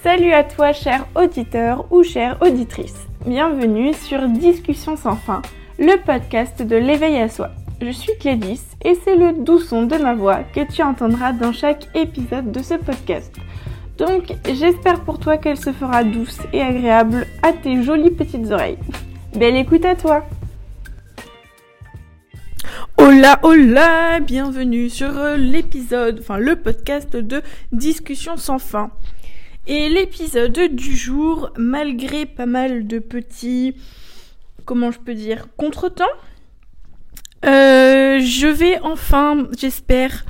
Salut à toi cher auditeur ou chère auditrice. Bienvenue sur Discussion sans fin, le podcast de l'éveil à soi. Je suis Clédis et c'est le doux son de ma voix que tu entendras dans chaque épisode de ce podcast. Donc j'espère pour toi qu'elle se fera douce et agréable à tes jolies petites oreilles. Belle écoute à toi Hola hola, bienvenue sur l'épisode, enfin le podcast de Discussion sans fin. Et l'épisode du jour, malgré pas mal de petits, comment je peux dire, contretemps, euh, je vais enfin, j'espère,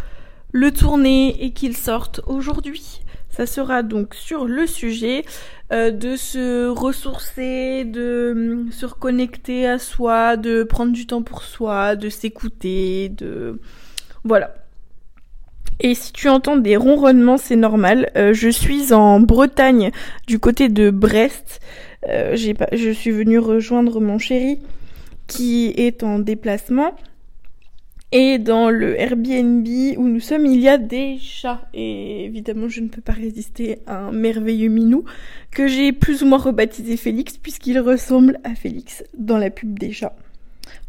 le tourner et qu'il sorte aujourd'hui. Ça sera donc sur le sujet euh, de se ressourcer, de hum, se reconnecter à soi, de prendre du temps pour soi, de s'écouter, de... Voilà. Et si tu entends des ronronnements, c'est normal. Euh, je suis en Bretagne, du côté de Brest. Euh, je suis venue rejoindre mon chéri qui est en déplacement. Et dans le Airbnb où nous sommes, il y a des chats. Et évidemment, je ne peux pas résister à un merveilleux minou que j'ai plus ou moins rebaptisé Félix puisqu'il ressemble à Félix dans la pub des chats.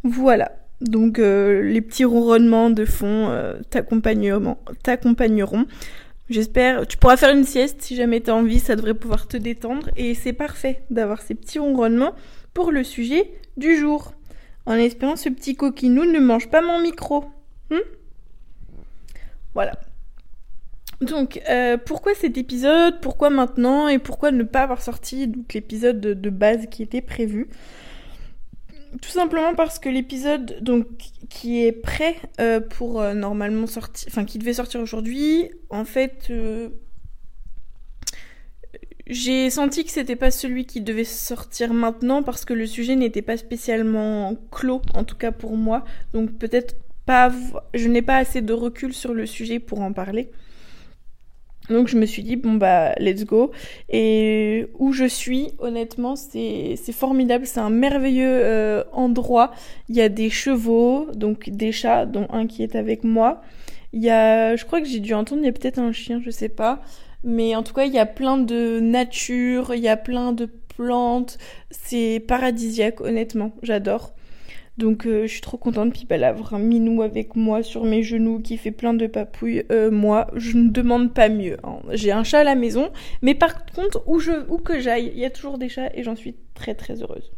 Voilà. Donc euh, les petits ronronnements de fond euh, t'accompagneront. J'espère, tu pourras faire une sieste si jamais tu as envie, ça devrait pouvoir te détendre et c'est parfait d'avoir ces petits ronronnements pour le sujet du jour. En espérant ce petit coquinou ne mange pas mon micro. Hmm voilà. Donc, euh, pourquoi cet épisode? Pourquoi maintenant? Et pourquoi ne pas avoir sorti l'épisode de, base qui était prévu? Tout simplement parce que l'épisode qui est prêt euh, pour euh, normalement sortir, enfin qui devait sortir aujourd'hui, en fait, euh, j'ai senti que c'était pas celui qui devait sortir maintenant parce que le sujet n'était pas spécialement clos, en tout cas pour moi. Donc peut-être pas, je n'ai pas assez de recul sur le sujet pour en parler. Donc je me suis dit bon bah let's go. Et où je suis honnêtement c'est formidable. C'est un merveilleux euh, endroit. Il y a des chevaux donc des chats dont un qui est avec moi. Il y a je crois que j'ai dû entendre il y a peut-être un chien je sais pas. Mais en tout cas il y a plein de nature il y a plein de plantes. C'est paradisiaque honnêtement. J'adore donc euh, je suis trop contente. Puis bah, avoir un minou avec moi sur mes genoux qui fait plein de papouilles. Euh, moi, je ne demande pas mieux. Hein. J'ai un chat à la maison, mais par contre, où, que j'aille, il y a toujours des chats et j'en suis très très heureuse.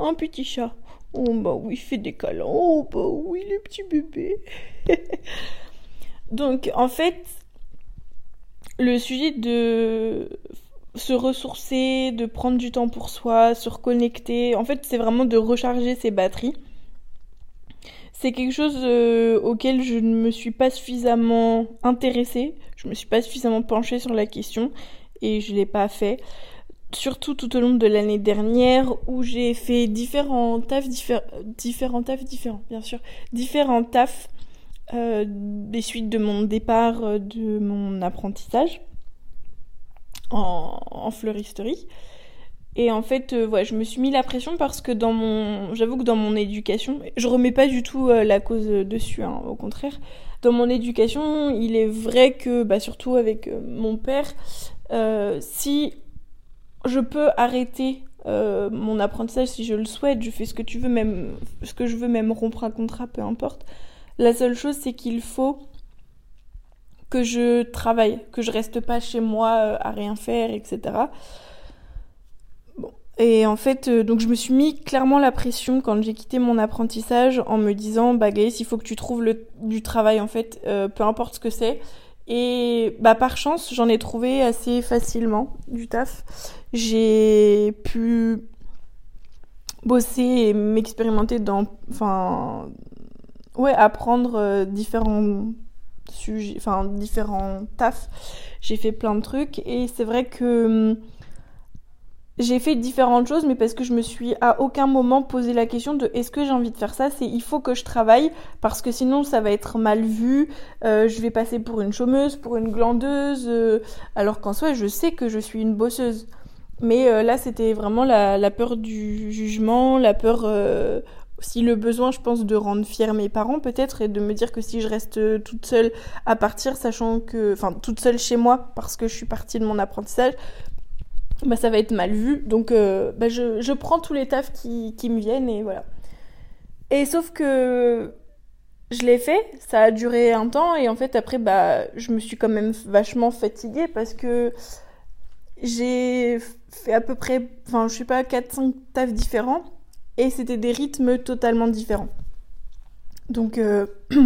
Un petit chat. Oh bah oui, il fait des câlins. Oh bah oui, le petit bébé. Donc en fait, le sujet de se ressourcer, de prendre du temps pour soi, se reconnecter. En fait, c'est vraiment de recharger ses batteries. C'est quelque chose euh, auquel je ne me suis pas suffisamment intéressée, je me suis pas suffisamment penchée sur la question et je l'ai pas fait. Surtout tout au long de l'année dernière où j'ai fait différents tafs, différents tafs différents, bien sûr, différents tafs euh, des suites de mon départ euh, de mon apprentissage en, fleuristerie. Et en fait, euh, je me suis mis la pression parce que dans mon, j'avoue que dans mon éducation, je remets pas du tout euh, la cause dessus, hein, au contraire. Dans mon éducation, il est vrai que, bah, surtout avec euh, mon père, si je peux arrêter mon apprentissage, si je le souhaite, je fais ce que tu veux, même ce que je veux, même rompre un contrat, peu importe. La seule chose, c'est qu'il faut que je travaille, que je reste pas chez moi euh, à rien faire, etc. Bon. Et en fait, euh, donc je me suis mis clairement la pression quand j'ai quitté mon apprentissage en me disant, bah Gaïs, il faut que tu trouves le, du travail en fait, euh, peu importe ce que c'est. Et bah par chance, j'en ai trouvé assez facilement du taf. J'ai pu bosser et m'expérimenter dans, enfin, ouais, apprendre différents sujets, enfin différents tafs. J'ai fait plein de trucs et c'est vrai que j'ai fait différentes choses, mais parce que je me suis à aucun moment posé la question de est-ce que j'ai envie de faire ça? C'est il faut que je travaille parce que sinon ça va être mal vu. Euh, je vais passer pour une chômeuse, pour une glandeuse, euh, alors qu'en soi je sais que je suis une bosseuse. Mais euh, là c'était vraiment la, peur du jugement, la peur aussi le besoin, je pense, de rendre fiers mes parents peut-être et de me dire que si je reste toute seule à partir, sachant que, enfin, toute seule chez moi parce que je suis partie de mon apprentissage, bah ça va être mal vu. Donc, euh, bah, je, je, prends tous les tafs qui, qui me viennent et voilà. Et sauf que je l'ai fait, ça a duré un temps et en fait après bah je me suis quand même vachement fatiguée parce que j'ai fait à peu près, enfin je sais pas, 4-5 tafs différents et c'était des rythmes totalement différents. Donc euh,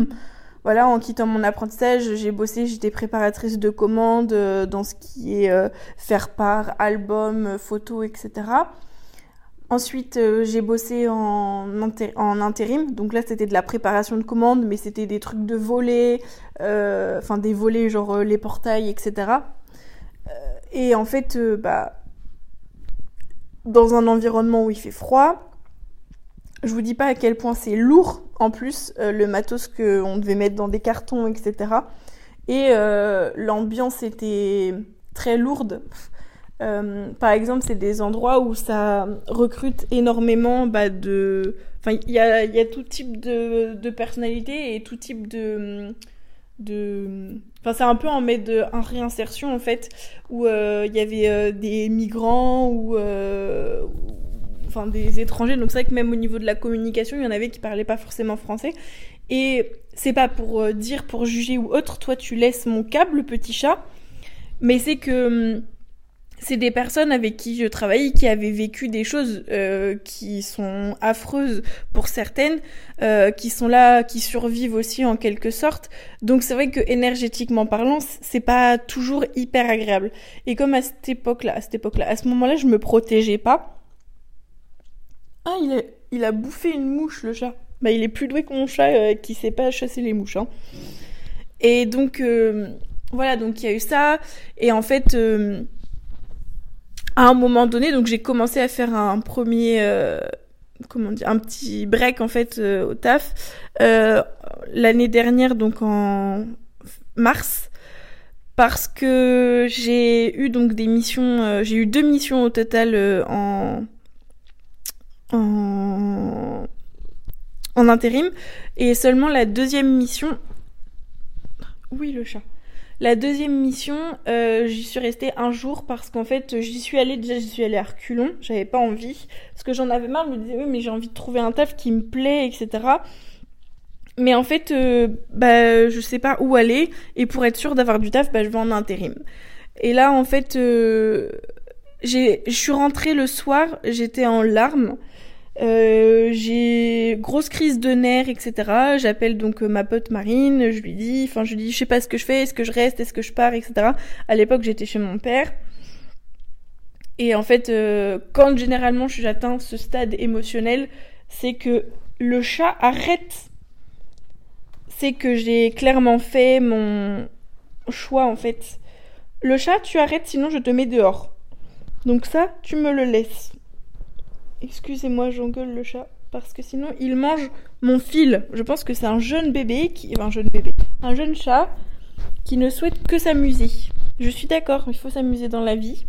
voilà, en quittant mon apprentissage, j'ai bossé, j'étais préparatrice de commandes euh, dans ce qui est euh, faire part, album, photos, etc. Ensuite, j'ai bossé en, intérim. Donc là, c'était de la préparation de commandes, mais c'était des trucs de volets, enfin des volets genre les portails, etc. et en fait, bah, dans un environnement où il fait froid, je vous dis pas à quel point c'est lourd en plus euh, le matos qu'on devait mettre dans des cartons, etc. Et euh, l'ambiance était très lourde. Euh, par exemple, c'est des endroits où ça recrute énormément bah, de. Enfin, il y a, y a, tout type de, de personnalités et tout type de. de... Enfin, c'est un peu en mode de réinsertion en fait, où il y avait des migrants ou des étrangers. Donc c'est vrai que même au niveau de la communication, il y en avait qui parlaient pas forcément français. Et c'est pas pour euh, dire, pour juger ou autre, toi tu laisses mon câble, petit chat. Mais c'est que hum, c'est des personnes avec qui je travaille qui avaient vécu des choses euh, qui sont affreuses pour certaines, euh, qui sont là, qui survivent aussi en quelque sorte. Donc c'est vrai que énergétiquement parlant, c'est pas toujours hyper agréable. Et comme à cette époque-là, à cette époque-là, à ce moment-là, je me protégeais pas. Ah, il a, bouffé une mouche, le chat. Bah, il est plus doué que mon chat euh, qui sait pas chasser les mouches. Hein. Et donc, euh, voilà, donc il y a eu ça. Et en fait, euh, à un moment donné, donc j'ai commencé à faire un premier, comment dire, un petit break en fait au taf l'année dernière, donc en mars parce que j'ai eu donc des missions, j'ai eu deux missions au total en en, en intérim. Et seulement la deuxième mission. Oui, le chat? La deuxième mission, euh, j'y suis restée un jour parce qu'en fait, j'y suis allée, déjà, j'y suis allée à reculons, j'avais pas envie. Parce que j'en avais marre, je me disais, oui, mais j'ai envie de trouver un taf qui me plaît, etc. Mais en fait, euh, bah, je sais pas où aller, et pour être sûre d'avoir du taf, bah, je vais en intérim. Et là, en fait, euh, je suis rentrée le soir, j'étais en larmes, euh, j'ai grosse crise de nerfs, etc. J'appelle donc euh, ma pote Marine, je lui dis, enfin je lui dis, je sais pas ce que je fais, est-ce que je reste, est-ce que je pars, etc. À l'époque j'étais chez mon père. Et en fait, euh, quand généralement j'atteins ce stade émotionnel, c'est que le chat arrête. C'est que j'ai clairement fait mon choix en fait. Le chat, tu arrêtes, sinon je te mets dehors. Donc ça, tu me le laisses. Excusez-moi, j'engueule le chat. Parce que sinon, il mange mon fil. Je pense que c'est un jeune bébé qui. Enfin, un jeune bébé. Un jeune chat qui ne souhaite que s'amuser. Je suis d'accord, il faut s'amuser dans la vie.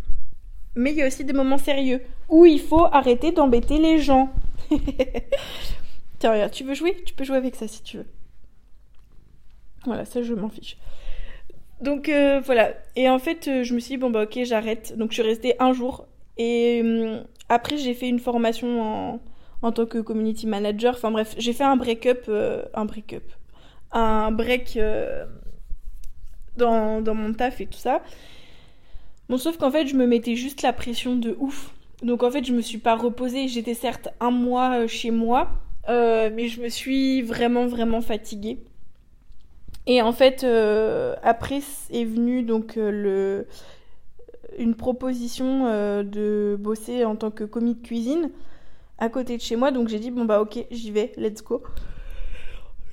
Mais il y a aussi des moments sérieux où il faut arrêter d'embêter les gens. Tiens, regarde, tu veux jouer? Tu peux jouer avec ça si tu veux. Voilà, ça je m'en fiche. Donc euh, voilà. Et en fait, euh, je me suis dit, bon bah ok, j'arrête. Donc je suis restée un jour. Et hum, après, j'ai fait une formation en, en tant que community manager. Enfin bref, j'ai fait un break-up, euh, un break-up, un break euh, dans, dans mon taf et tout ça. Bon, sauf qu'en fait, je me mettais juste la pression de ouf. Donc en fait, je me suis pas reposée. J'étais certes un mois euh, chez moi, mais je me suis vraiment, vraiment fatiguée. Et en fait, après est venu donc le une proposition euh, de bosser en tant que commis de cuisine à côté de chez moi. Donc j'ai dit, bon bah ok, j'y vais, let's go.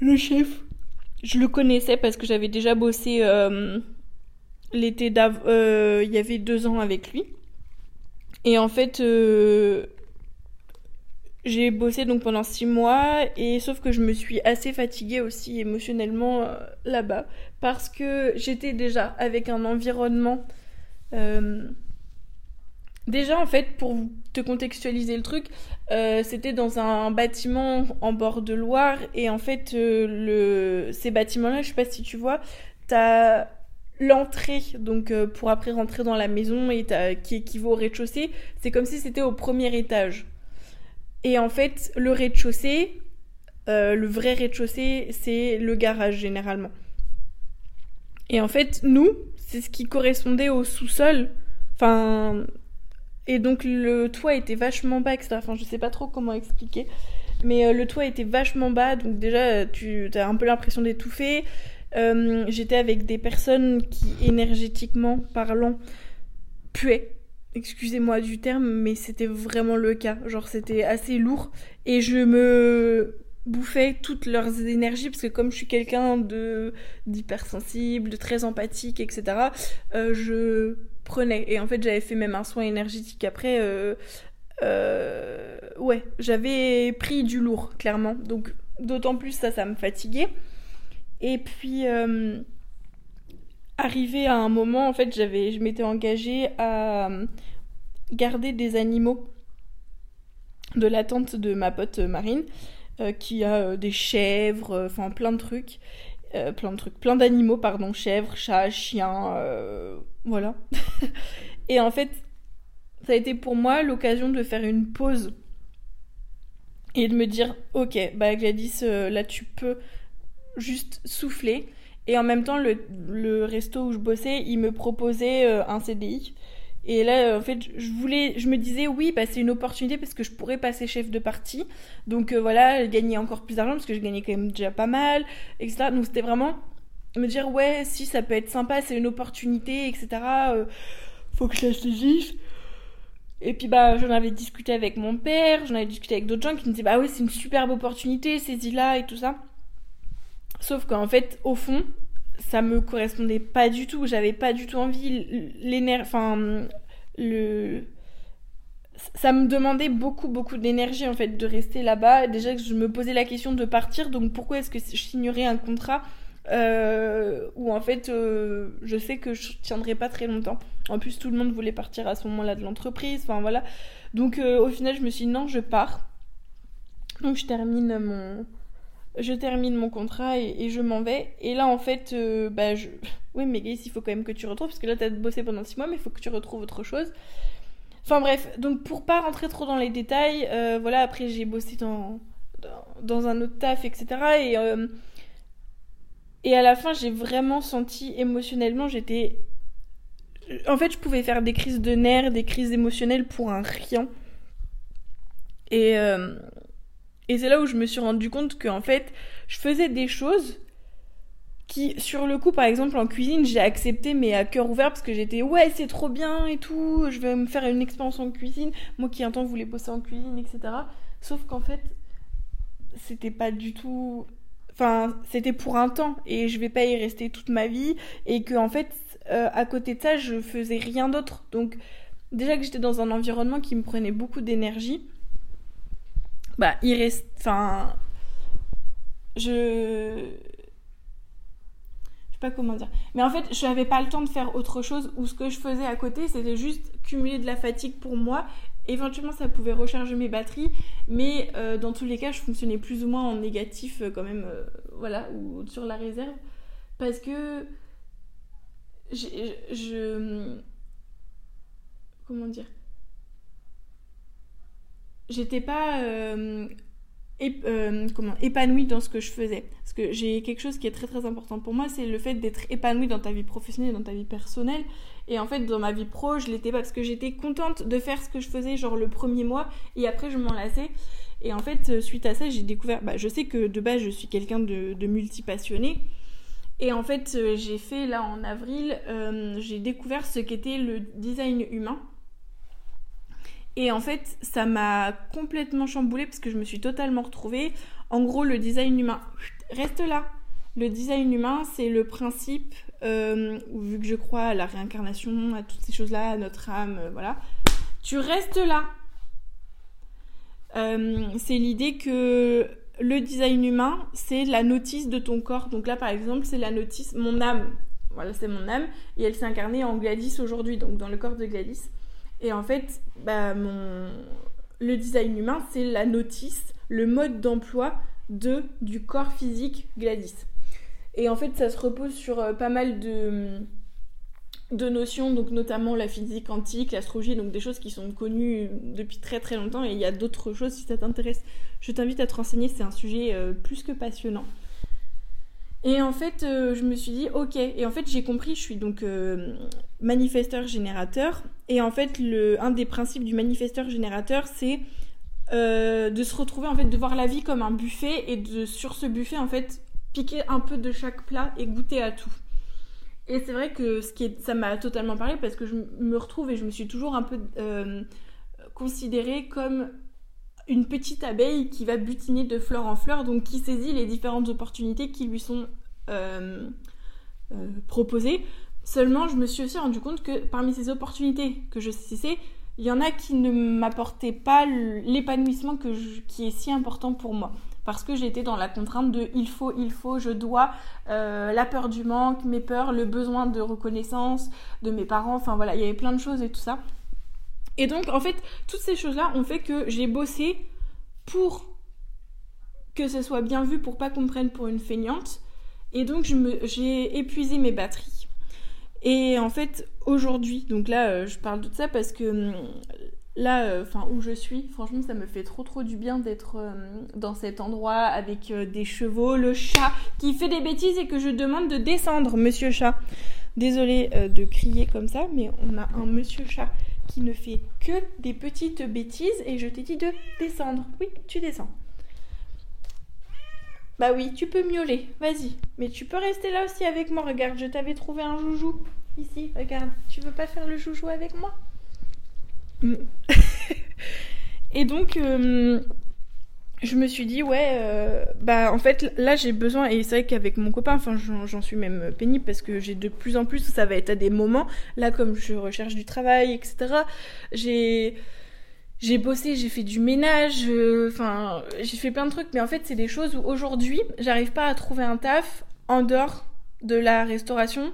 Le chef, je le connaissais parce que j'avais déjà bossé euh, l'été d'avant, euh, il y avait deux ans avec lui. Et en fait, j'ai bossé donc pendant six mois et sauf que je me suis assez fatiguée aussi émotionnellement là-bas parce que j'étais déjà avec un environnement euh, Déjà, en fait, pour te contextualiser le truc, euh, c'était dans un bâtiment en bord de Loire. Et en fait, euh, ces bâtiments-là, je sais pas si tu vois, t'as l'entrée, donc pour après rentrer dans la maison, et qui équivaut au rez-de-chaussée. C'est comme si c'était au premier étage. Et en fait, le rez-de-chaussée, le vrai rez-de-chaussée, c'est le garage généralement. Et en fait, nous, c'est ce qui correspondait au sous-sol. Enfin, et donc le toit était vachement bas, etc. Enfin, je sais pas trop comment expliquer. Mais euh, le toit était vachement bas, donc déjà tu as un peu l'impression d'étouffer. Euh, j'étais avec des personnes qui, énergétiquement parlant, puaient. Excusez-moi du terme, mais c'était vraiment le cas. Genre, c'était assez lourd. Et je me bouffais toutes leurs énergies, parce que comme je suis quelqu'un de d'hypersensible, de très empathique, etc., euh, je prenais. Et en fait, j'avais fait même un soin énergétique après. Euh, euh, ouais, j'avais pris du lourd, clairement. Donc, d'autant plus ça, ça me fatiguait. Et puis, arrivé à un moment, en fait, j'avais, je m'étais engagée à garder des animaux de la tante de ma pote Marine, qui a des chèvres, enfin plein de trucs. plein de plein d'animaux, pardon, chèvres, chats, chiens, voilà. et en fait, ça a été pour moi l'occasion de faire une pause et de me dire ok bah Gladys euh, là tu peux juste souffler et en même temps le, resto où je bossais il me proposait euh, un CDI et là en fait je me disais oui bah c'est une opportunité parce que je pourrais passer chef de partie donc euh, voilà gagner encore plus d'argent parce que je gagnais quand même déjà pas mal etc donc c'était vraiment me dire ouais si ça peut être sympa c'est une opportunité etc euh, faut que je la saisisse et puis bah j'en avais discuté avec mon père j'en avais discuté avec d'autres gens qui me disaient bah oui c'est une superbe opportunité saisis-la et tout ça. Sauf qu'en fait au fond ça me correspondait pas du tout j'avais pas du tout envie l'énergie enfin le ça me demandait beaucoup beaucoup d'énergie en fait de rester là-bas déjà que je me posais la question de partir donc pourquoi est-ce que je signerais un contrat euh, où en fait euh, je sais que je tiendrai pas très longtemps. En plus tout le monde voulait partir à ce moment-là de l'entreprise, enfin voilà. Donc euh, au final je me suis dit non je pars. Donc je termine mon je termine mon contrat et, je m'en vais. Et là en fait bah je oui mais Gaïs il faut quand même que tu retrouves parce que là t'as bossé pendant 6 mois mais il faut que tu retrouves autre chose. Enfin bref, donc pour pas rentrer trop dans les détails, voilà après j'ai bossé dans, dans, un autre taf etc. Et et à la fin, j'ai vraiment senti émotionnellement, j'étais. En fait, je pouvais faire des crises de nerfs, des crises émotionnelles pour un rien. Et, euh, et c'est là où je me suis rendu compte que, en fait, je faisais des choses qui, sur le coup, par exemple, en cuisine, j'ai accepté, mais à cœur ouvert, parce que j'étais, ouais, c'est trop bien et tout, je vais me faire une expérience en cuisine. Moi qui un temps voulais bosser en cuisine, etc. Sauf qu'en fait, c'était pas du tout Enfin, c'était pour un temps et je vais pas y rester toute ma vie et que en fait, euh, à côté de ça, je faisais rien d'autre. Donc, déjà que j'étais dans un environnement qui me prenait beaucoup d'énergie, bah, il reste. Enfin. Je. Je sais pas comment dire. Mais en fait, je n'avais pas le temps de faire autre chose ou ce que je faisais à côté, c'était juste cumuler de la fatigue pour moi Éventuellement, ça pouvait recharger mes batteries, mais euh, dans tous les cas, je fonctionnais plus ou moins en négatif euh, quand même, euh, voilà, ou sur la réserve, parce que je, comment dire, j'étais pas comment, épanouie dans ce que je faisais. Parce que j'ai quelque chose qui est très très important pour moi, c'est le fait d'être épanouie dans ta vie professionnelle dans ta vie personnelle. Et en fait, dans ma vie pro, je l'étais pas parce que j'étais contente de faire ce que je faisais, genre le premier mois, et après je m'en lassais. Et en fait, euh, suite à ça, j'ai découvert. Bah, je sais que de base, je suis quelqu'un de, de multipassionné. Et en fait, euh, j'ai fait là en avril, euh, j'ai découvert ce qu'était le design humain. Et en fait, ça m'a complètement chamboulé parce que je me suis totalement retrouvée. En gros, le design humain, reste là. Le design humain, c'est le principe euh, vu que je crois à la réincarnation, à toutes ces choses-là, à notre âme, euh, voilà, tu restes là. Euh, c'est l'idée que le design humain, c'est la notice de ton corps. Donc là, par exemple, c'est la notice, mon âme. Voilà, c'est mon âme. Et elle s'est incarnée en Gladys aujourd'hui, donc dans le corps de Gladys. Et en fait, bah, le design humain, c'est la notice, le mode d'emploi de, du corps physique Gladys. Et en fait, ça se repose sur euh, pas mal de, notions, donc notamment la physique quantique, l'astrologie, donc des choses qui sont connues depuis très très longtemps. Et il y a d'autres choses, si ça t'intéresse, je t'invite à te renseigner, c'est un sujet euh, plus que passionnant. Et en fait, euh, je me suis dit, ok. Et en fait, j'ai compris, je suis donc manifesteur générateur. Et en fait, un des principes du manifesteur générateur, c'est de se retrouver, en fait, de voir la vie comme un buffet et de, sur ce buffet, en fait, piquer un peu de chaque plat et goûter à tout. Et c'est vrai que ce qui est, ça m'a totalement parlé parce que je me retrouve et je me suis toujours un peu euh, considérée comme une petite abeille qui va butiner de fleur en fleur, donc qui saisit les différentes opportunités qui lui sont euh, euh, proposées. Seulement, je me suis aussi rendu compte que parmi ces opportunités que je saisissais, il y en a qui ne m'apportaient pas l'épanouissement qui est si important pour moi parce que j'étais dans la contrainte de il faut, il faut, je dois, euh, la peur du manque, mes peurs, le besoin de reconnaissance de mes parents, enfin voilà, il y avait plein de choses et tout ça. Et donc en fait, toutes ces choses-là ont fait que j'ai bossé pour que ce soit bien vu, pour pas qu'on me prenne pour une feignante. Et donc j'ai épuisé mes batteries. Et en fait, aujourd'hui, donc là, euh, je parle de ça parce que hum, là, euh, enfin où je suis, franchement, ça me fait trop trop du bien d'être euh, dans cet endroit avec des chevaux, le chat qui fait des bêtises et que je demande de descendre, Monsieur chat. Désolée de crier comme ça, mais on a un Monsieur chat qui ne fait que des petites bêtises et je t'ai dit de descendre. Oui, tu descends. Bah oui, tu peux miauler, vas-y. Mais tu peux rester là aussi avec moi. Regarde, je t'avais trouvé un joujou. Ici, regarde. Tu veux pas faire le joujou avec moi? Et donc, euh, je me suis dit, ouais, euh, bah en fait, là j'ai besoin, et c'est vrai qu'avec mon copain, enfin j'en suis même pénible parce que j'ai de plus en plus, ça va être à des moments, là comme je recherche du travail, etc., j'ai. J'ai bossé, j'ai fait du ménage, euh, enfin, j'ai fait plein de trucs, mais en fait, c'est des choses où aujourd'hui, j'arrive pas à trouver un taf en dehors de la restauration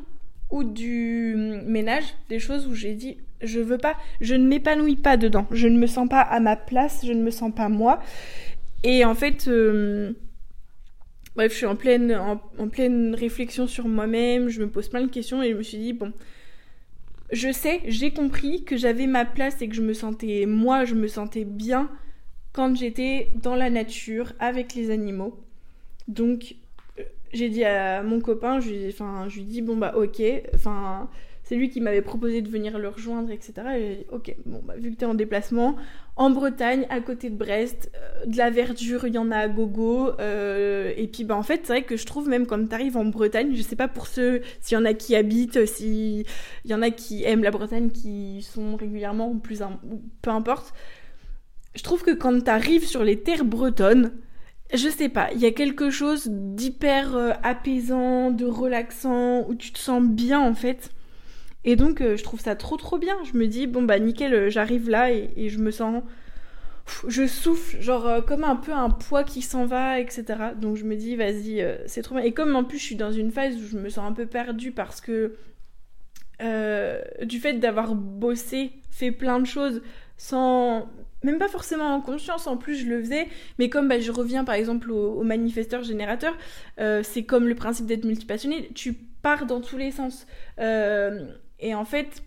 ou du ménage, des choses où j'ai dit je veux pas, je ne m'épanouis pas dedans, je ne me sens pas à ma place, je ne me sens pas moi. Et en fait, euh, bref, je suis en pleine, en, pleine réflexion sur moi-même, je me pose plein de questions et je me suis dit, bon, je sais, j'ai compris que j'avais ma place et que je me sentais, moi, je me sentais bien quand j'étais dans la nature avec les animaux. Donc, j'ai dit à mon copain, je lui, enfin, je lui bon bah ok, enfin c'est lui qui m'avait proposé de venir le rejoindre, etc. Et dit, ok, bon bah vu que t'es en déplacement, en Bretagne, à côté de Brest, euh, de la verdure, il y en a à gogo. Euh, et puis bah en fait c'est vrai que je trouve même quand t'arrives en Bretagne, je sais pas pour ceux s'il y en a qui habitent, s'il y en a qui aiment la Bretagne, qui sont régulièrement ou plus peu importe. Je trouve que quand t'arrives sur les terres bretonnes, je sais pas, il y a quelque chose d'hyper euh, apaisant, de relaxant, où tu te sens bien en fait. Et donc euh, je trouve ça trop trop bien. Je me dis, bon bah nickel, euh, j'arrive là et, je me sens... je souffle, genre comme un peu un poids qui s'en va, etc. Donc je me dis, vas-y, c'est trop bien. Et comme en plus je suis dans une phase où je me sens un peu perdue parce que du fait d'avoir bossé, fait plein de choses sans même pas forcément en conscience, en plus je le faisais, mais comme bah, je reviens par exemple au, manifesteur générateur, euh, c'est comme le principe d'être multipassionné, tu pars dans tous les sens. Euh, et en fait,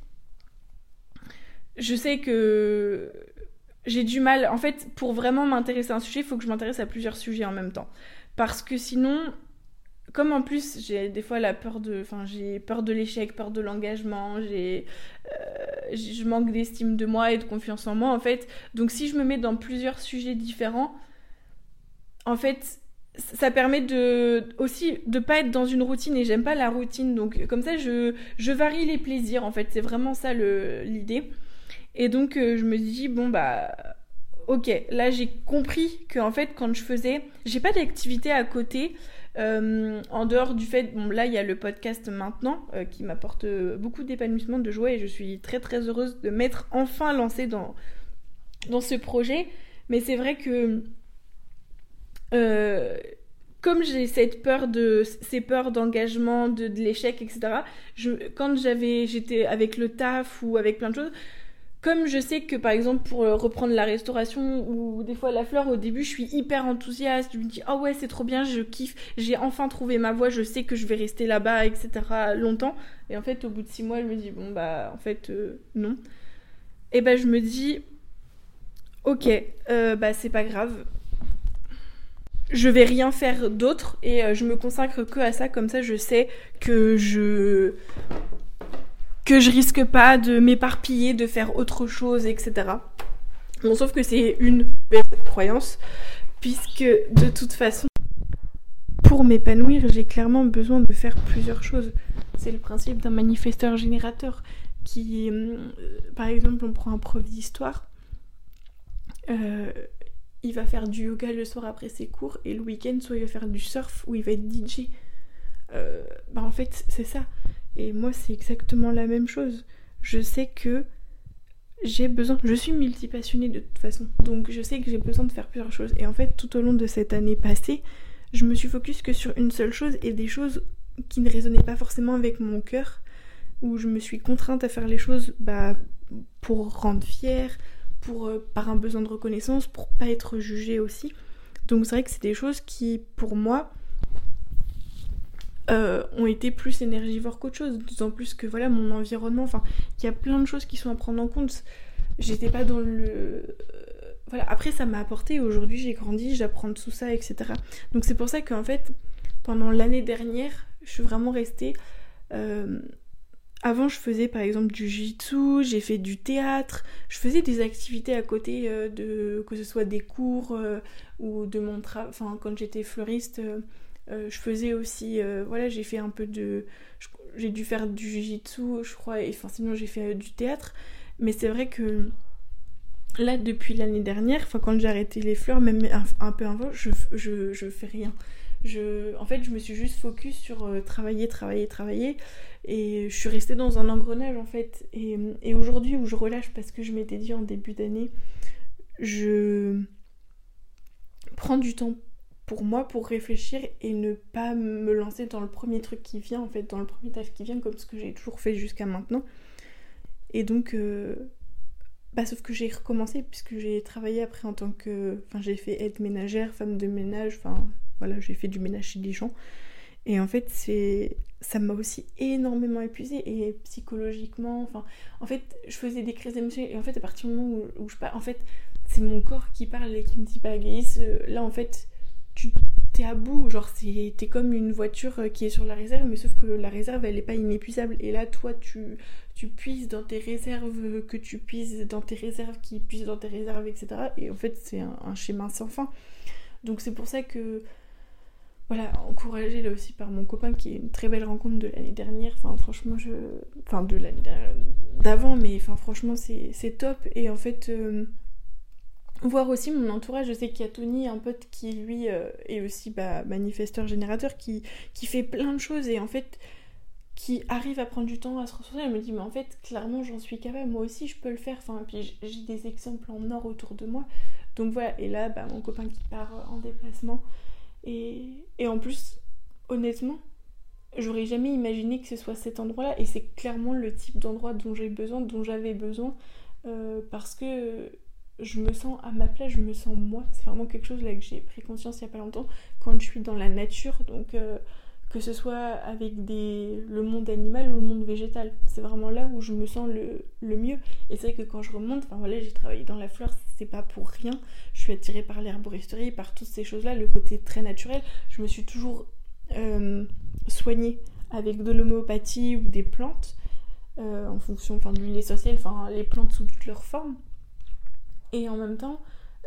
je sais que j'ai du mal, en fait, pour vraiment m'intéresser à un sujet, il faut que je m'intéresse à plusieurs sujets en même temps. Parce que sinon, comme en plus j'ai des fois la peur de enfin j'ai peur de l'échec peur de l'engagement j'ai euh, je manque d'estime de moi et de confiance en moi en fait donc si je me mets dans plusieurs sujets différents en fait ça permet de aussi de pas être dans une routine et j'aime pas la routine donc comme ça je je varie les plaisirs en fait c'est vraiment ça l'idée et donc euh, je me dis bon bah ok là j'ai compris que en fait quand je faisais j'ai pas d'activité à côté euh, en dehors du fait, bon là il y a le podcast maintenant euh, qui m'apporte beaucoup d'épanouissement, de joie et je suis très très heureuse de m'être enfin lancée dans, dans ce projet. Mais c'est vrai que comme j'ai cette peur de ces peurs d'engagement, de, l'échec, etc. Quand j'avais j'étais avec le taf ou avec plein de choses, comme je sais que par exemple pour reprendre la restauration ou des fois la fleur au début je suis hyper enthousiaste, je me dis oh ouais c'est trop bien, je kiffe, j'ai enfin trouvé ma voie, je sais que je vais rester là-bas etc longtemps et en fait au bout de six mois je me dis bon bah en fait non et ben je me dis ok bah c'est pas grave je vais rien faire d'autre et euh, je me consacre que à ça. Comme ça je sais que je que risque pas de m'éparpiller de faire autre chose etc bon sauf que c'est une croyance puisque de toute façon pour m'épanouir j'ai clairement besoin de faire plusieurs choses. C'est le principe d'un manifesteur générateur qui euh, par exemple on prend un prof d'histoire euh, il va faire du yoga le soir après ses cours et le week-end soit il va faire du surf ou il va être DJ. Euh, bah en fait c'est ça. Et moi c'est exactement la même chose. Je sais que j'ai besoin, je suis multipassionnée de toute façon, donc je sais que j'ai besoin de faire plusieurs choses. Et en fait tout au long de cette année passée, je me suis focus que sur une seule chose et des choses qui ne résonnaient pas forcément avec mon cœur, où je me suis contrainte à faire les choses bah, pour rendre fière, euh, par un besoin de reconnaissance, pour pas être jugée aussi. Donc c'est vrai que c'est des choses qui, pour moi, euh, ont été plus énergivores qu'autre chose. D'autant plus que voilà, mon environnement, enfin, il y a plein de choses qui sont à prendre en compte. J'étais pas dans le. Euh, voilà, après ça m'a apporté, aujourd'hui j'ai grandi, j'apprends tout ça, etc. Donc c'est pour ça qu'en fait, pendant l'année dernière, je suis vraiment restée. Avant, je faisais par exemple du jitsu, j'ai fait du théâtre, je faisais des activités à côté euh, de que ce soit des cours euh, ou de mon travail. Enfin, quand j'étais fleuriste, euh, je faisais aussi. voilà, j'ai fait un peu de. J'ai dû faire du jitsu, je crois, et sinon j'ai fait du théâtre. Mais c'est vrai que là, depuis l'année dernière, quand j'ai arrêté les fleurs, même un, peu avant, je, je, je fais rien. En fait, je me suis juste focus sur travailler, travailler, travailler. Et je suis restée dans un engrenage en fait. Et, aujourd'hui où je relâche parce que je m'étais dit en début d'année, je prends du temps pour moi pour réfléchir et ne pas me lancer dans le premier truc qui vient en fait, dans le premier taf qui vient comme ce que j'ai toujours fait jusqu'à maintenant. Et donc, euh, bah, sauf que j'ai recommencé puisque j'ai travaillé après en tant que. Enfin, j'ai fait aide ménagère, femme de ménage, enfin voilà, j'ai fait du ménage chez des gens. Et en fait, c'est ça m'a aussi énormément épuisée et psychologiquement, enfin, en fait, je faisais des crises d'émotion et en fait, à partir du moment où, je parle, en fait, c'est mon corps qui parle et qui me dit pas, Gaïs, euh, là, en fait, tu t'es à bout, genre, t'es comme une voiture euh, qui est sur la réserve, mais sauf que la réserve, elle est pas inépuisable. Et là, toi, tu, tu puises dans tes réserves, que tu puises dans tes réserves, qui puissent dans tes réserves, etc. Et en fait, c'est un schéma sans fin. Donc, c'est pour ça que voilà, encouragée là aussi par mon copain qui est une très belle rencontre de l'année dernière. Enfin, franchement, je. Enfin, de l'année d'avant, mais franchement, c'est top. Et en fait, euh, voir aussi mon entourage. Je sais qu'il y a Tony, un pote qui lui euh, est aussi bah, manifesteur générateur, qui, qui fait plein de choses et en fait, qui arrive à prendre du temps à se ressourcer. Elle me dit, mais en fait, clairement, j'en suis capable. Moi aussi, je peux le faire. Enfin, puis j'ai des exemples en or autour de moi. Donc voilà, et là, bah, mon copain qui part en déplacement. Et, en plus, honnêtement, j'aurais jamais imaginé que ce soit cet endroit-là. Et c'est clairement le type d'endroit dont j'ai besoin, dont j'avais besoin. Euh, parce que je me sens à ma place, je me sens moi. C'est vraiment quelque chose là que j'ai pris conscience il y a pas longtemps. Quand je suis dans la nature, donc euh, que ce soit avec des, le monde animal ou le monde végétal. C'est vraiment là où je me sens le, le mieux. Et c'est vrai que quand je remonte, enfin voilà, j'ai travaillé dans la fleur, c'est pas pour rien. Je suis attirée par l'herboristerie, par toutes ces choses-là, le côté très naturel. Je me suis toujours euh, soignée avec de l'homéopathie ou des plantes, euh, en fonction enfin, de l'huile essentielle, enfin les plantes sous toutes leurs formes. Et en même temps,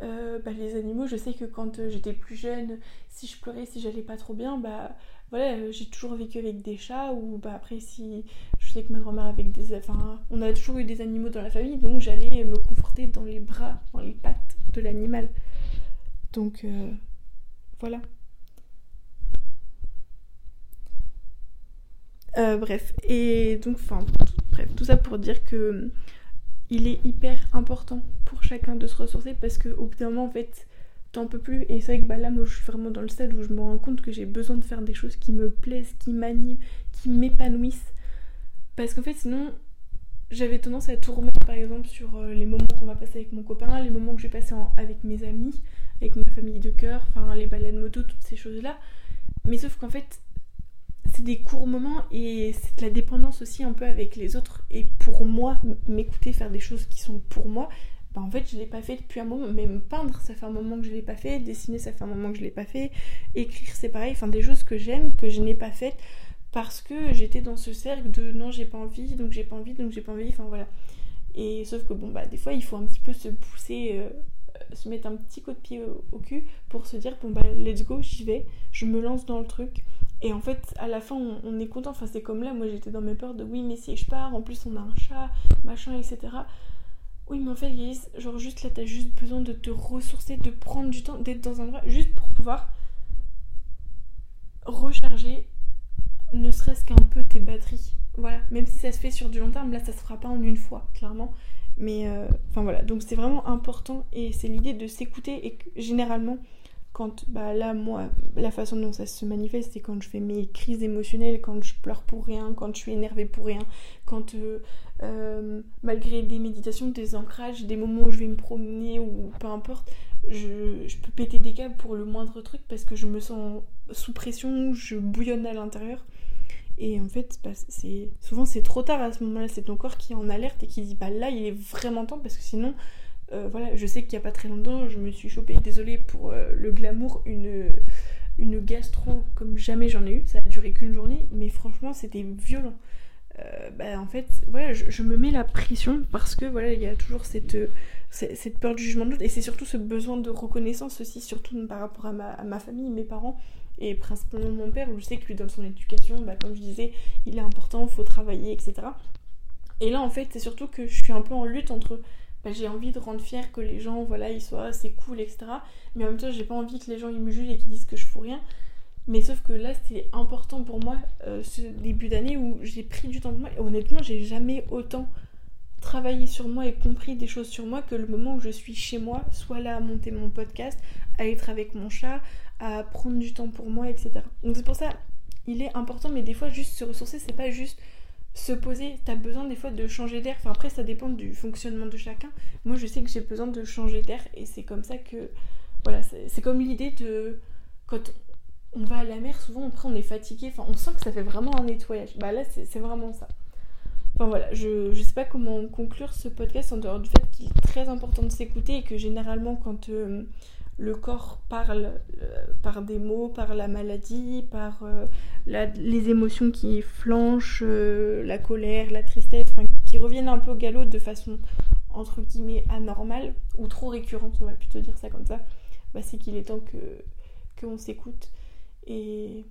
euh, bah, les animaux, je sais que quand j'étais plus jeune, si je pleurais, si j'allais pas trop bien, bah voilà, j'ai toujours vécu avec des chats ou bah après si je sais que ma grand-mère avec des enfin on a toujours eu des animaux dans la famille donc j'allais me conforter dans les bras, dans les pattes de l'animal. Donc euh, voilà. Euh, bref, et donc enfin bref, tout ça pour dire que il est hyper important pour chacun de se ressourcer parce qu'au bout d'un moment en fait t'en peux plus. Et c'est vrai que bah, là, moi, je suis vraiment dans le stade où je me rends compte que j'ai besoin de faire des choses qui me plaisent, qui m'animent, qui m'épanouissent. Parce qu'en fait, sinon, j'avais tendance à tout remettre par exemple sur euh, les moments qu'on va passer avec mon copain, les moments que je vais passer avec mes amis, avec ma famille de cœur, enfin les balades moto, toutes ces choses-là. Mais sauf qu'en fait, c'est des courts moments et c'est de la dépendance aussi un peu avec les autres. Et pour moi, m'écouter faire des choses qui sont pour moi, bah en fait je l'ai pas fait depuis un moment. Même peindre, ça fait un moment que je l'ai pas fait. Dessiner, ça fait un moment que je l'ai pas fait. Écrire, c'est pareil. Enfin, des choses que j'aime, que je n'ai pas faites parce que j'étais dans ce cercle de non, j'ai pas envie, donc j'ai pas envie, donc j'ai pas envie. Enfin voilà. Et sauf que bon, bah des fois il faut un petit peu se pousser. Euh, se mettre un petit coup de pied au, cul pour se dire bon bah let's go j'y vais je me lance dans le truc et en fait à la fin on, est content. Enfin c'est comme là moi j'étais dans mes peurs de oui mais si je pars en plus on a un chat machin etc oui mais en fait genre juste là t'as juste besoin de te ressourcer de prendre du temps d'être dans un endroit juste pour pouvoir recharger ne serait-ce qu'un peu tes batteries. Voilà. Même si ça se fait sur du long terme là ça se fera pas en une fois clairement. Mais euh, enfin voilà, donc c'est vraiment important et c'est l'idée de s'écouter et généralement quand bah là moi la façon dont ça se manifeste c'est quand je fais mes crises émotionnelles, quand je pleure pour rien, quand je suis énervée pour rien, quand euh, euh, malgré des méditations, des ancrages, des moments où je vais me promener ou peu importe, je, peux péter des câbles pour le moindre truc parce que je me sens sous pression, je bouillonne à l'intérieur. Et en fait, bah, c'est souvent c'est trop tard à ce moment-là, c'est ton corps qui est en alerte et qui dit bah là il est vraiment temps parce que sinon, euh, voilà, je sais qu'il n'y a pas très longtemps, je me suis chopée, désolée pour euh, le glamour, une, une gastro comme jamais j'en ai eu, ça a duré qu'une journée, mais franchement c'était violent. Euh, bah, en fait, voilà, je, me mets la pression parce que voilà, il y a toujours cette, peur du jugement de l'autre et c'est surtout ce besoin de reconnaissance aussi, surtout par rapport à ma, famille, mes parents et principalement mon père, où je sais que lui, dans son éducation, bah, comme je disais, il est important, il faut travailler, etc. Et là, en fait, c'est surtout que je suis un peu en lutte entre bah, j'ai envie de rendre fier que les gens, voilà, ils soient assez cool, etc. Mais en même temps, j'ai pas envie que les gens ils me jugent et qu'ils disent que je fous rien. Mais sauf que là, c'est important pour moi, euh, ce début d'année où j'ai pris du temps pour moi. Et honnêtement, j'ai jamais autant travaillé sur moi et compris des choses sur moi que le moment où je suis chez moi, soit là à monter mon podcast, à être avec mon chat, à prendre du temps pour moi, etc. Donc c'est pour ça, il est important, mais des fois, juste se ressourcer, c'est pas juste se poser. T'as besoin des fois de changer d'air. Enfin, après, ça dépend du fonctionnement de chacun. Moi, je sais que j'ai besoin de changer d'air, et c'est comme ça que. Voilà, c'est comme l'idée de. Quand on va à la mer, souvent, après, on est fatigué. Enfin, on sent que ça fait vraiment un nettoyage. Bah là, c'est vraiment ça. Enfin voilà, je, je sais pas comment conclure ce podcast en dehors du fait qu'il est très important de s'écouter et que généralement quand euh, le corps parle euh, par des mots, par la maladie, par euh, les émotions qui flanchent, euh, la colère, la tristesse, qui reviennent un peu au galop de façon entre guillemets anormale ou trop récurrente, on va plutôt dire ça comme ça, bah, c'est qu'il est temps que qu'on s'écoute et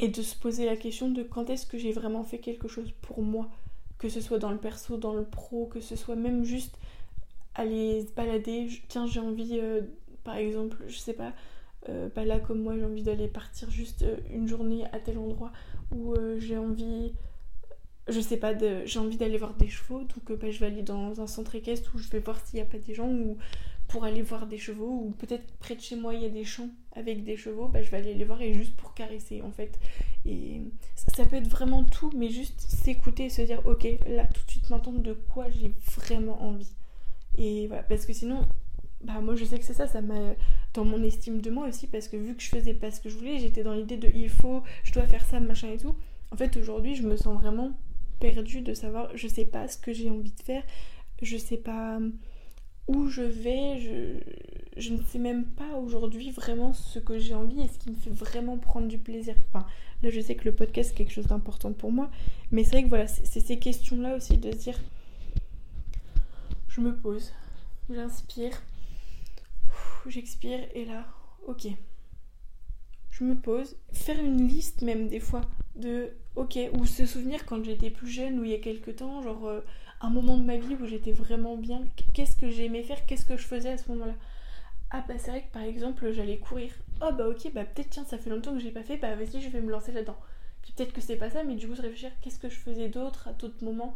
et de se poser la question de quand est-ce que j'ai vraiment fait quelque chose pour moi, que ce soit dans le perso, dans le pro, que ce soit même juste aller se balader. Tiens, j'ai envie, euh, par exemple, je sais pas, euh, pas là comme moi, j'ai envie d'aller partir juste euh, une journée à tel endroit où j'ai envie, je sais pas, j'ai envie d'aller voir des chevaux, donc bah, je vais aller dans un centre équestre où je vais voir s'il n'y a pas des gens ou pour aller voir des chevaux ou peut-être près de chez moi il y a des champs avec des chevaux, bah, je vais aller les voir et juste pour caresser en fait. Et ça peut être vraiment tout, mais juste s'écouter et se dire ok, là tout de suite maintenant de quoi j'ai vraiment envie. Et voilà, parce que sinon, bah moi je sais que c'est ça, ça m'a dans mon estime de moi aussi, parce que vu que je faisais pas ce que je voulais, j'étais dans l'idée de il faut, je dois faire ça, machin et tout. En fait aujourd'hui je me sens vraiment perdue de savoir, je sais pas ce que j'ai envie de faire, je sais pas où je vais, je, je ne sais même pas aujourd'hui vraiment ce que j'ai envie et ce qui me fait vraiment prendre du plaisir. Enfin, là je sais que le podcast c'est quelque chose d'important pour moi, mais c'est vrai que voilà, c'est ces questions-là aussi de se dire je me pose, j'inspire, j'expire et là, ok. Je me pose, faire une liste même des fois de ok, ou se souvenir quand j'étais plus jeune ou il y a quelques temps, genre euh, un moment de ma vie où j'étais vraiment bien, qu'est-ce que j'aimais faire, qu'est-ce que je faisais à ce moment-là? Ah bah c'est vrai que par exemple j'allais courir. Oh bah ok, bah peut-être tiens ça fait longtemps que je l'ai pas fait, bah vas-y je vais me lancer là-dedans. Puis peut-être que c'est pas ça, mais du coup je réfléchir qu'est-ce que je faisais d'autre à d'autres moments?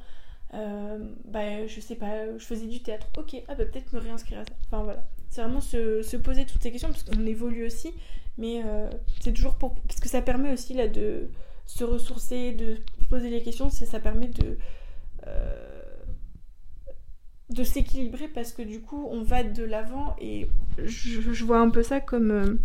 Euh, bah, je sais pas, je faisais du théâtre. Ok, ah bah peut-être me réinscrire à ça. Enfin voilà. C'est vraiment se, poser toutes ces questions parce qu'on évolue aussi, mais euh, c'est toujours pour. Parce que ça permet aussi là de se ressourcer, de poser les questions, ça permet de. Euh, de s'équilibrer parce que du coup on va de l'avant et je, vois un peu ça comme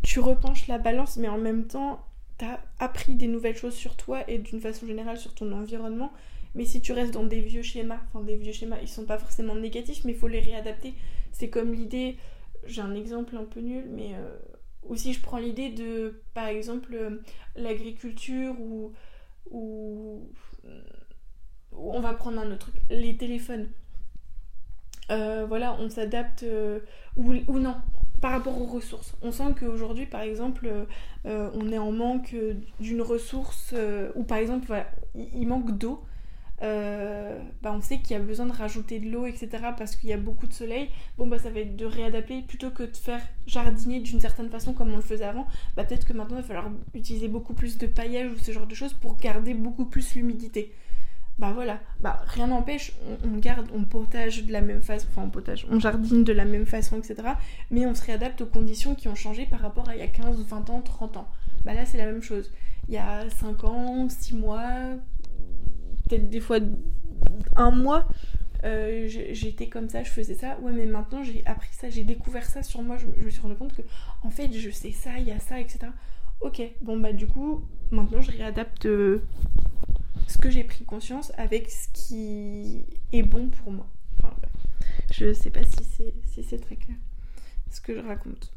tu repenches la balance mais en même temps t'as appris des nouvelles choses sur toi et d'une façon générale sur ton environnement mais si tu restes dans des vieux schémas, enfin des vieux schémas, ils sont pas forcément négatifs mais il faut les réadapter. C'est comme l'idée, j'ai un exemple un peu nul mais euh, aussi je prends l'idée de par exemple euh, l'agriculture ou, ou on va prendre un autre truc, les téléphones. Euh, voilà, on s'adapte ou, non par rapport aux ressources. On sent qu'aujourd'hui, par exemple, euh, on est en manque d'une ressource ou par exemple, il manque d'eau. bah on sait qu'il y a besoin de rajouter de l'eau, etc. parce qu'il y a beaucoup de soleil. Bon, bah ça va être de réadapter plutôt que de faire jardiner d'une certaine façon comme on le faisait avant. Bah peut-être que maintenant il va falloir utiliser beaucoup plus de paillage ou ce genre de choses pour garder beaucoup plus l'humidité bah voilà, bah rien n'empêche, on, garde, on potage de la même façon, enfin on potage, on jardine de la même façon, etc. Mais on se réadapte aux conditions qui ont changé par rapport à il y a 15, 20 ans, 30 ans. Bah là c'est la même chose. Il y a 5 ans, 6 mois, peut-être des fois un mois, euh, j'étais comme ça, je faisais ça. Ouais, mais maintenant j'ai appris ça, j'ai découvert ça sur moi, je, me suis rendu compte que en fait je sais ça, il y a ça, etc. Ok, bon bah du coup, maintenant je réadapte euh, ce que j'ai pris conscience avec ce qui est bon pour moi. Enfin, je sais pas si c'est très clair ce que je raconte.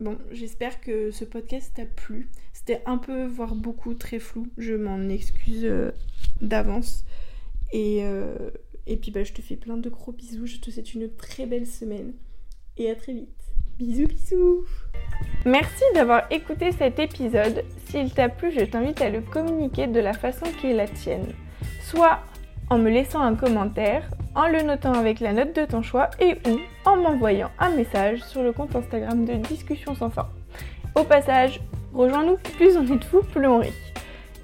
Bon, j'espère que ce podcast t'a plu. C'était un peu, voire beaucoup, très flou. Je m'en excuse euh, d'avance. Et, euh, puis bah, je te fais plein de gros bisous. Je te souhaite une très belle semaine. Et à très vite. Bisous bisous Merci d'avoir écouté cet épisode. S'il t'a plu, je t'invite à le communiquer de la façon qui est la tienne. Soit en me laissant un commentaire, en le notant avec la note de ton choix et ou en m'envoyant un message sur le compte Instagram de Discussion sans fin. Au passage, rejoins-nous, plus on est de fous, plus on rit.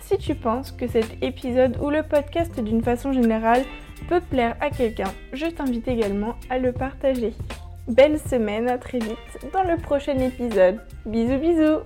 Si tu penses que cet épisode ou le podcast d'une façon générale peut plaire à quelqu'un, je t'invite également à le partager. Belle semaine, à très vite dans le prochain épisode. Bisous bisous